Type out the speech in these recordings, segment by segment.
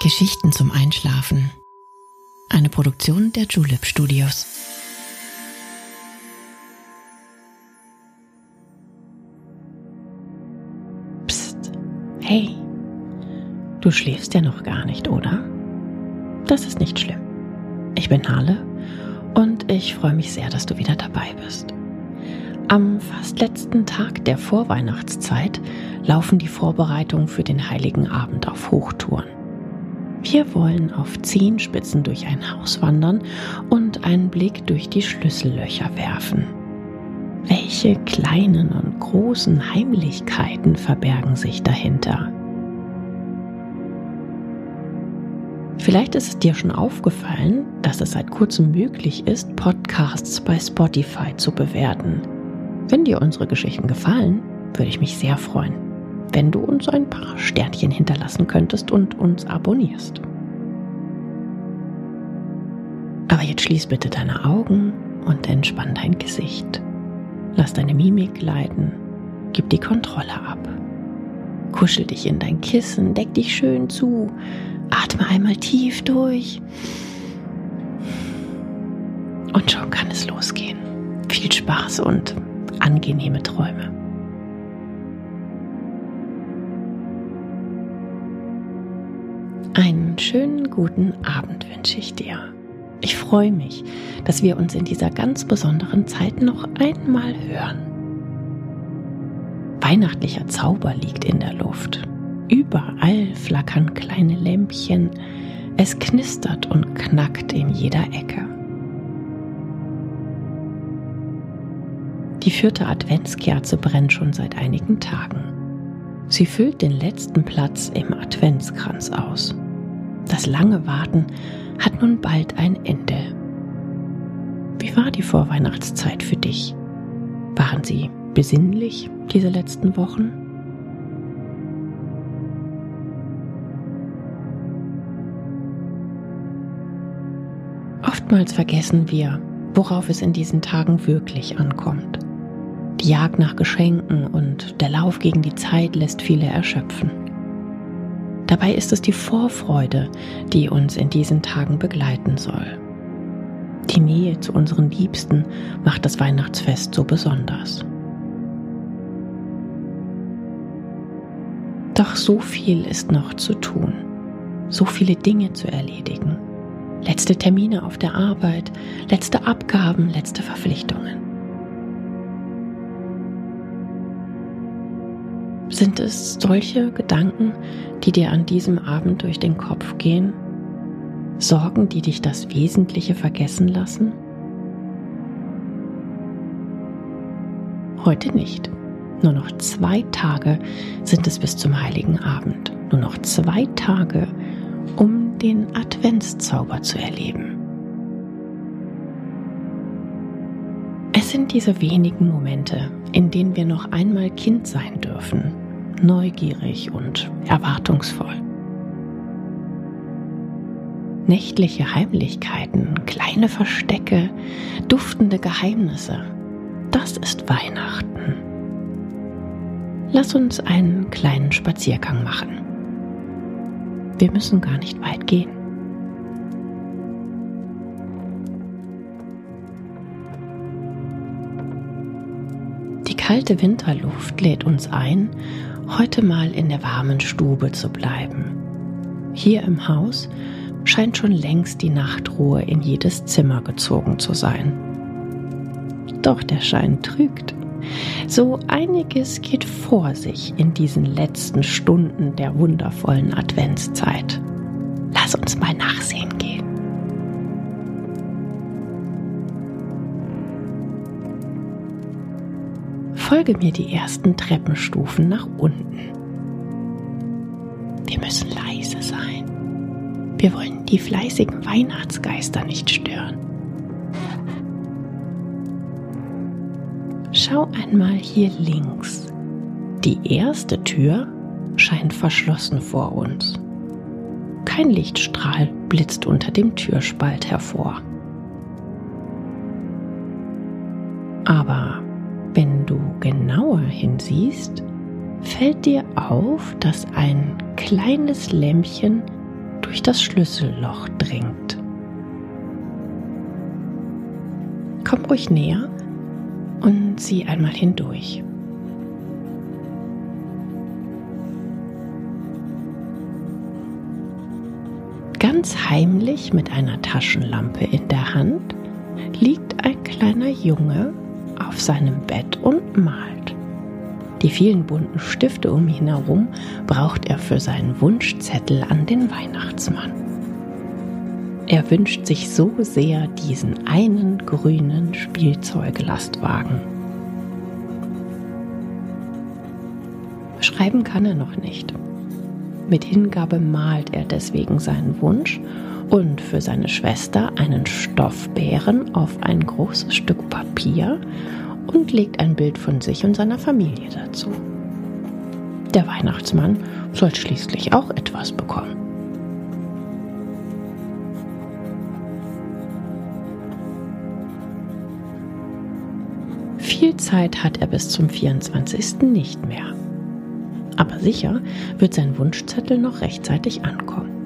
Geschichten zum Einschlafen. Eine Produktion der Julep Studios. Psst. Hey. Du schläfst ja noch gar nicht, oder? Das ist nicht schlimm. Ich bin Harle und ich freue mich sehr, dass du wieder dabei bist. Am fast letzten Tag der Vorweihnachtszeit laufen die Vorbereitungen für den Heiligen Abend auf Hochtouren. Wir wollen auf Zehenspitzen durch ein Haus wandern und einen Blick durch die Schlüssellöcher werfen. Welche kleinen und großen Heimlichkeiten verbergen sich dahinter? Vielleicht ist es dir schon aufgefallen, dass es seit kurzem möglich ist, Podcasts bei Spotify zu bewerten. Wenn dir unsere Geschichten gefallen, würde ich mich sehr freuen, wenn du uns ein paar Sternchen hinterlassen könntest und uns abonnierst. Aber jetzt schließ bitte deine Augen und entspann dein Gesicht. Lass deine Mimik gleiten, gib die Kontrolle ab. Kuschel dich in dein Kissen, deck dich schön zu, atme einmal tief durch. Und schon kann es losgehen. Viel Spaß und angenehme Träume. Schönen guten Abend wünsche ich dir. Ich freue mich, dass wir uns in dieser ganz besonderen Zeit noch einmal hören. Weihnachtlicher Zauber liegt in der Luft. Überall flackern kleine Lämpchen. Es knistert und knackt in jeder Ecke. Die vierte Adventskerze brennt schon seit einigen Tagen. Sie füllt den letzten Platz im Adventskranz aus. Das lange Warten hat nun bald ein Ende. Wie war die Vorweihnachtszeit für dich? Waren sie besinnlich diese letzten Wochen? Oftmals vergessen wir, worauf es in diesen Tagen wirklich ankommt. Die Jagd nach Geschenken und der Lauf gegen die Zeit lässt viele erschöpfen. Dabei ist es die Vorfreude, die uns in diesen Tagen begleiten soll. Die Nähe zu unseren Liebsten macht das Weihnachtsfest so besonders. Doch so viel ist noch zu tun, so viele Dinge zu erledigen. Letzte Termine auf der Arbeit, letzte Abgaben, letzte Verpflichtungen. Sind es solche Gedanken, die dir an diesem Abend durch den Kopf gehen? Sorgen, die dich das Wesentliche vergessen lassen? Heute nicht. Nur noch zwei Tage sind es bis zum heiligen Abend. Nur noch zwei Tage, um den Adventszauber zu erleben. Es sind diese wenigen Momente, in denen wir noch einmal Kind sein dürfen, neugierig und erwartungsvoll. Nächtliche Heimlichkeiten, kleine Verstecke, duftende Geheimnisse, das ist Weihnachten. Lass uns einen kleinen Spaziergang machen. Wir müssen gar nicht weit gehen. Die kalte Winterluft lädt uns ein, heute mal in der warmen Stube zu bleiben. Hier im Haus scheint schon längst die Nachtruhe in jedes Zimmer gezogen zu sein. Doch der Schein trügt. So einiges geht vor sich in diesen letzten Stunden der wundervollen Adventszeit. Lass uns mal nachsehen gehen. Folge mir die ersten Treppenstufen nach unten. Wir müssen leise sein. Wir wollen die fleißigen Weihnachtsgeister nicht stören. Schau einmal hier links. Die erste Tür scheint verschlossen vor uns. Kein Lichtstrahl blitzt unter dem Türspalt hervor. Aber wenn du genauer hinsiehst, fällt dir auf, dass ein kleines Lämpchen durch das Schlüsselloch dringt. Komm ruhig näher und sieh einmal hindurch. Ganz heimlich mit einer Taschenlampe in der Hand liegt ein kleiner Junge auf seinem Bett und malt. Die vielen bunten Stifte um ihn herum braucht er für seinen Wunschzettel an den Weihnachtsmann. Er wünscht sich so sehr diesen einen grünen Spielzeuglastwagen. Schreiben kann er noch nicht. Mit Hingabe malt er deswegen seinen Wunsch und für seine Schwester einen Stoffbären auf ein großes Stück Papier und legt ein Bild von sich und seiner Familie dazu. Der Weihnachtsmann soll schließlich auch etwas bekommen. Viel Zeit hat er bis zum 24. nicht mehr. Aber sicher wird sein Wunschzettel noch rechtzeitig ankommen.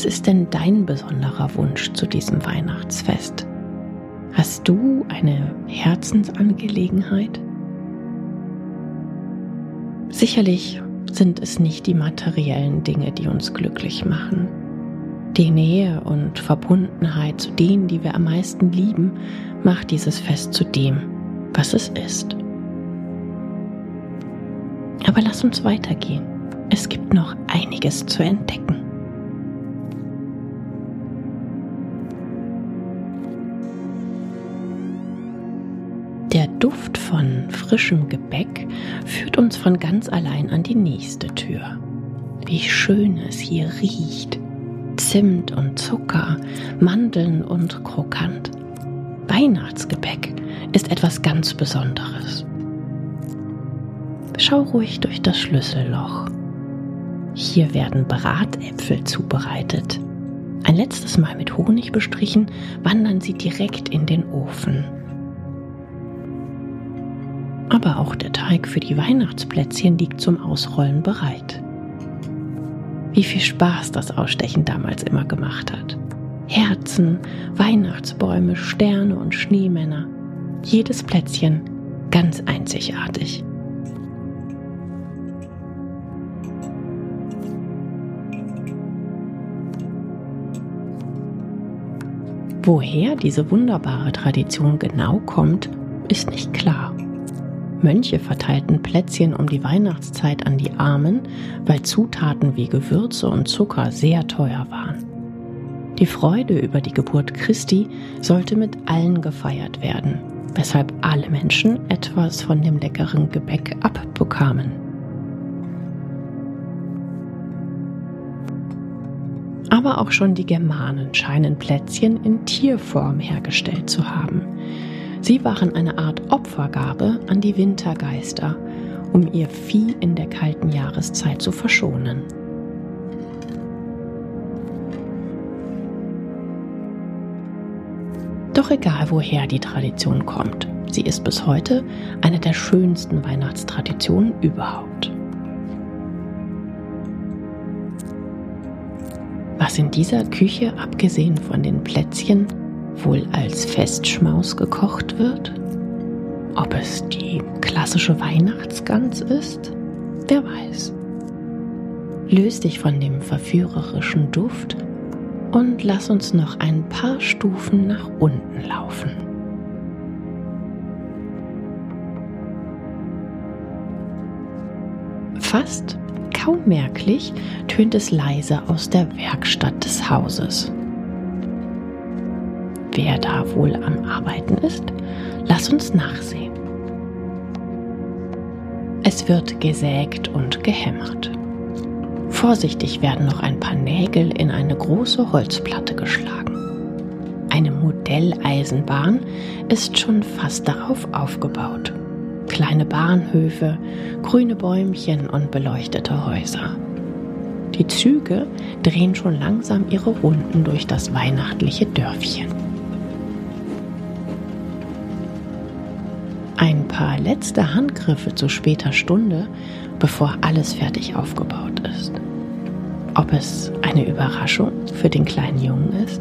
Was ist denn dein besonderer Wunsch zu diesem Weihnachtsfest? Hast du eine Herzensangelegenheit? Sicherlich sind es nicht die materiellen Dinge, die uns glücklich machen. Die Nähe und Verbundenheit zu denen, die wir am meisten lieben, macht dieses Fest zu dem, was es ist. Aber lass uns weitergehen. Es gibt noch einiges zu entdecken. Frischem Gebäck führt uns von ganz allein an die nächste Tür. Wie schön es hier riecht. Zimt und Zucker, Mandeln und Krokant. Weihnachtsgebäck ist etwas ganz Besonderes. Schau ruhig durch das Schlüsselloch. Hier werden Bratäpfel zubereitet. Ein letztes Mal mit Honig bestrichen, wandern sie direkt in den Ofen. Aber auch der Teig für die Weihnachtsplätzchen liegt zum Ausrollen bereit. Wie viel Spaß das Ausstechen damals immer gemacht hat. Herzen, Weihnachtsbäume, Sterne und Schneemänner. Jedes Plätzchen ganz einzigartig. Woher diese wunderbare Tradition genau kommt, ist nicht klar. Mönche verteilten Plätzchen um die Weihnachtszeit an die Armen, weil Zutaten wie Gewürze und Zucker sehr teuer waren. Die Freude über die Geburt Christi sollte mit allen gefeiert werden, weshalb alle Menschen etwas von dem leckeren Gebäck abbekamen. Aber auch schon die Germanen scheinen Plätzchen in Tierform hergestellt zu haben. Sie waren eine Art Opfergabe an die Wintergeister, um ihr Vieh in der kalten Jahreszeit zu verschonen. Doch egal woher die Tradition kommt, sie ist bis heute eine der schönsten Weihnachtstraditionen überhaupt. Was in dieser Küche, abgesehen von den Plätzchen, wohl als Festschmaus gekocht wird? Ob es die klassische Weihnachtsgans ist? Wer weiß. Löst dich von dem verführerischen Duft und lass uns noch ein paar Stufen nach unten laufen. Fast kaum merklich tönt es leise aus der Werkstatt des Hauses wer da wohl am Arbeiten ist? Lass uns nachsehen. Es wird gesägt und gehämmert. Vorsichtig werden noch ein paar Nägel in eine große Holzplatte geschlagen. Eine Modelleisenbahn ist schon fast darauf aufgebaut. Kleine Bahnhöfe, grüne Bäumchen und beleuchtete Häuser. Die Züge drehen schon langsam ihre Runden durch das weihnachtliche Dörfchen. Ein paar letzte Handgriffe zu später Stunde, bevor alles fertig aufgebaut ist. Ob es eine Überraschung für den kleinen Jungen ist?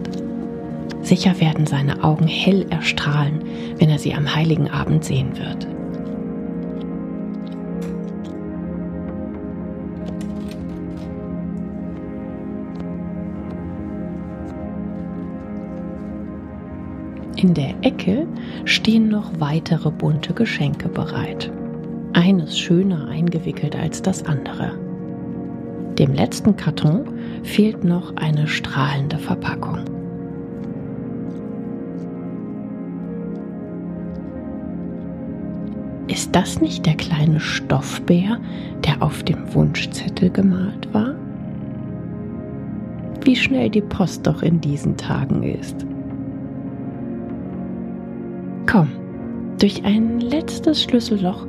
Sicher werden seine Augen hell erstrahlen, wenn er sie am heiligen Abend sehen wird. In der Ecke stehen noch weitere bunte Geschenke bereit. Eines schöner eingewickelt als das andere. Dem letzten Karton fehlt noch eine strahlende Verpackung. Ist das nicht der kleine Stoffbär, der auf dem Wunschzettel gemalt war? Wie schnell die Post doch in diesen Tagen ist. Durch ein letztes Schlüsselloch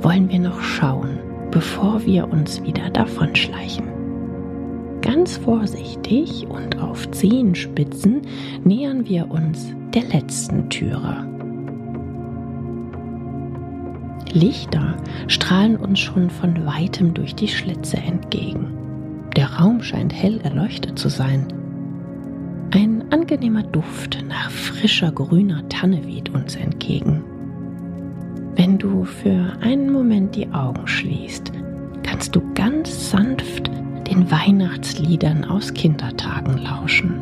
wollen wir noch schauen, bevor wir uns wieder davonschleichen. Ganz vorsichtig und auf Zehenspitzen nähern wir uns der letzten Türe. Lichter strahlen uns schon von weitem durch die Schlitze entgegen. Der Raum scheint hell erleuchtet zu sein. Ein angenehmer Duft nach frischer grüner Tanne weht uns entgegen. Du für einen Moment die Augen schließt, kannst du ganz sanft den Weihnachtsliedern aus Kindertagen lauschen.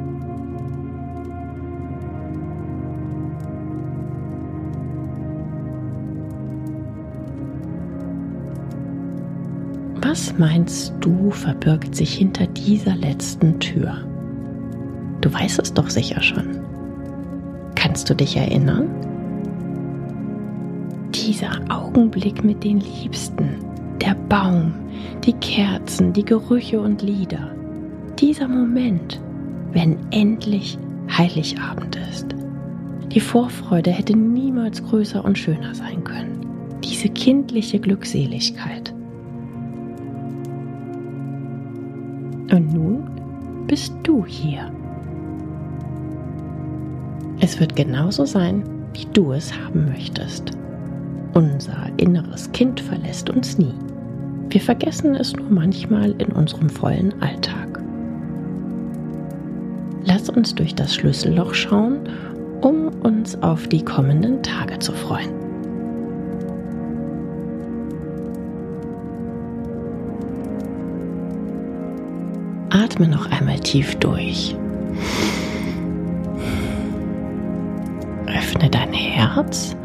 Was meinst du verbirgt sich hinter dieser letzten Tür? Du weißt es doch sicher schon. Kannst du dich erinnern? Dieser Augenblick mit den Liebsten, der Baum, die Kerzen, die Gerüche und Lieder. Dieser Moment, wenn endlich Heiligabend ist. Die Vorfreude hätte niemals größer und schöner sein können. Diese kindliche Glückseligkeit. Und nun bist du hier. Es wird genauso sein, wie du es haben möchtest. Unser inneres Kind verlässt uns nie. Wir vergessen es nur manchmal in unserem vollen Alltag. Lass uns durch das Schlüsselloch schauen, um uns auf die kommenden Tage zu freuen. Atme noch einmal tief durch. Öffne dein Herz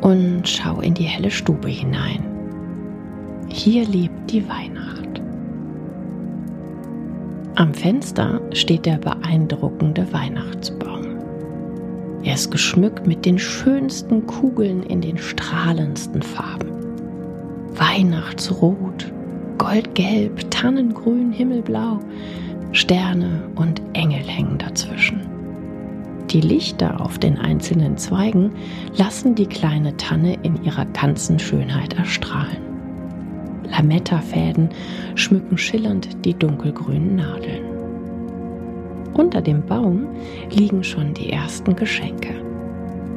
und schau in die helle Stube hinein. Hier lebt die Weihnacht. Am Fenster steht der beeindruckende Weihnachtsbaum. Er ist geschmückt mit den schönsten Kugeln in den strahlendsten Farben. Weihnachtsrot, Goldgelb, Tannengrün, Himmelblau, Sterne und Engel hängen dazwischen. Die Lichter auf den einzelnen Zweigen lassen die kleine Tanne in ihrer ganzen Schönheit erstrahlen. Lametta-Fäden schmücken schillernd die dunkelgrünen Nadeln. Unter dem Baum liegen schon die ersten Geschenke.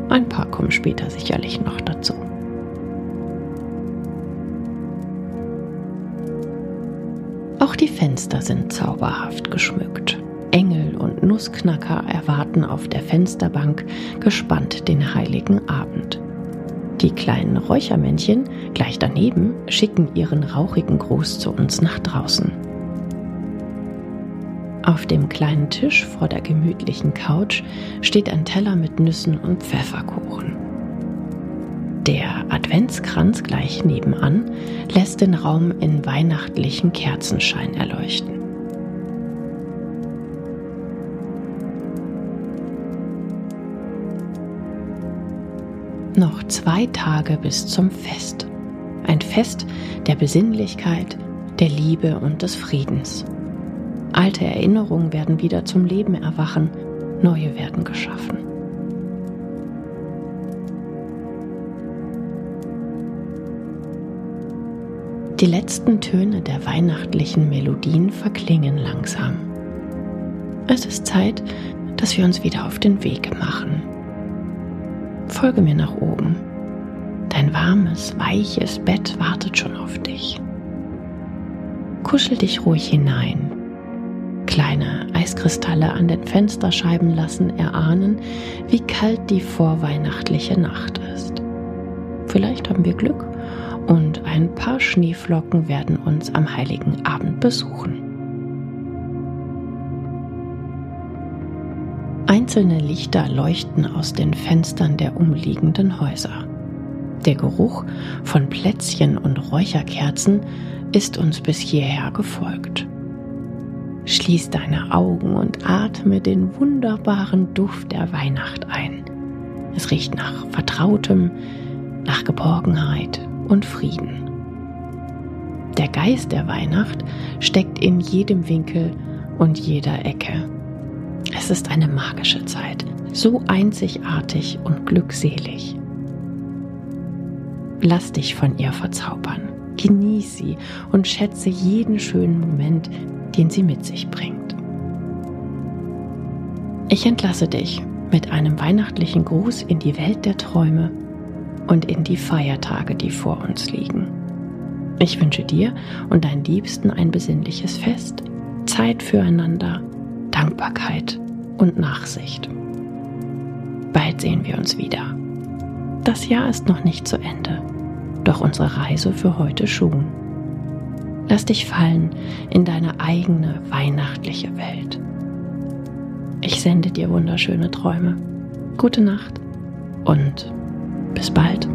Ein paar kommen später sicherlich noch dazu. Auch die Fenster sind zauberhaft geschmückt. Engel und Nussknacker erwarten auf der Fensterbank gespannt den heiligen Abend. Die kleinen Räuchermännchen gleich daneben schicken ihren rauchigen Gruß zu uns nach draußen. Auf dem kleinen Tisch vor der gemütlichen Couch steht ein Teller mit Nüssen und Pfefferkuchen. Der Adventskranz gleich nebenan lässt den Raum in weihnachtlichen Kerzenschein erleuchten. Noch zwei Tage bis zum Fest. Ein Fest der Besinnlichkeit, der Liebe und des Friedens. Alte Erinnerungen werden wieder zum Leben erwachen, neue werden geschaffen. Die letzten Töne der weihnachtlichen Melodien verklingen langsam. Es ist Zeit, dass wir uns wieder auf den Weg machen. Folge mir nach oben. Dein warmes, weiches Bett wartet schon auf dich. Kuschel dich ruhig hinein. Kleine Eiskristalle an den Fensterscheiben lassen erahnen, wie kalt die vorweihnachtliche Nacht ist. Vielleicht haben wir Glück und ein paar Schneeflocken werden uns am heiligen Abend besuchen. Einzelne Lichter leuchten aus den Fenstern der umliegenden Häuser. Der Geruch von Plätzchen und Räucherkerzen ist uns bis hierher gefolgt. Schließ deine Augen und atme den wunderbaren Duft der Weihnacht ein. Es riecht nach Vertrautem, nach Geborgenheit und Frieden. Der Geist der Weihnacht steckt in jedem Winkel und jeder Ecke. Es ist eine magische Zeit, so einzigartig und glückselig. Lass dich von ihr verzaubern, genieß sie und schätze jeden schönen Moment, den sie mit sich bringt. Ich entlasse dich mit einem weihnachtlichen Gruß in die Welt der Träume und in die Feiertage, die vor uns liegen. Ich wünsche dir und deinen Liebsten ein besinnliches Fest, Zeit füreinander, Dankbarkeit und Nachsicht. Bald sehen wir uns wieder. Das Jahr ist noch nicht zu Ende, doch unsere Reise für heute schon. Lass dich fallen in deine eigene weihnachtliche Welt. Ich sende dir wunderschöne Träume. Gute Nacht und bis bald.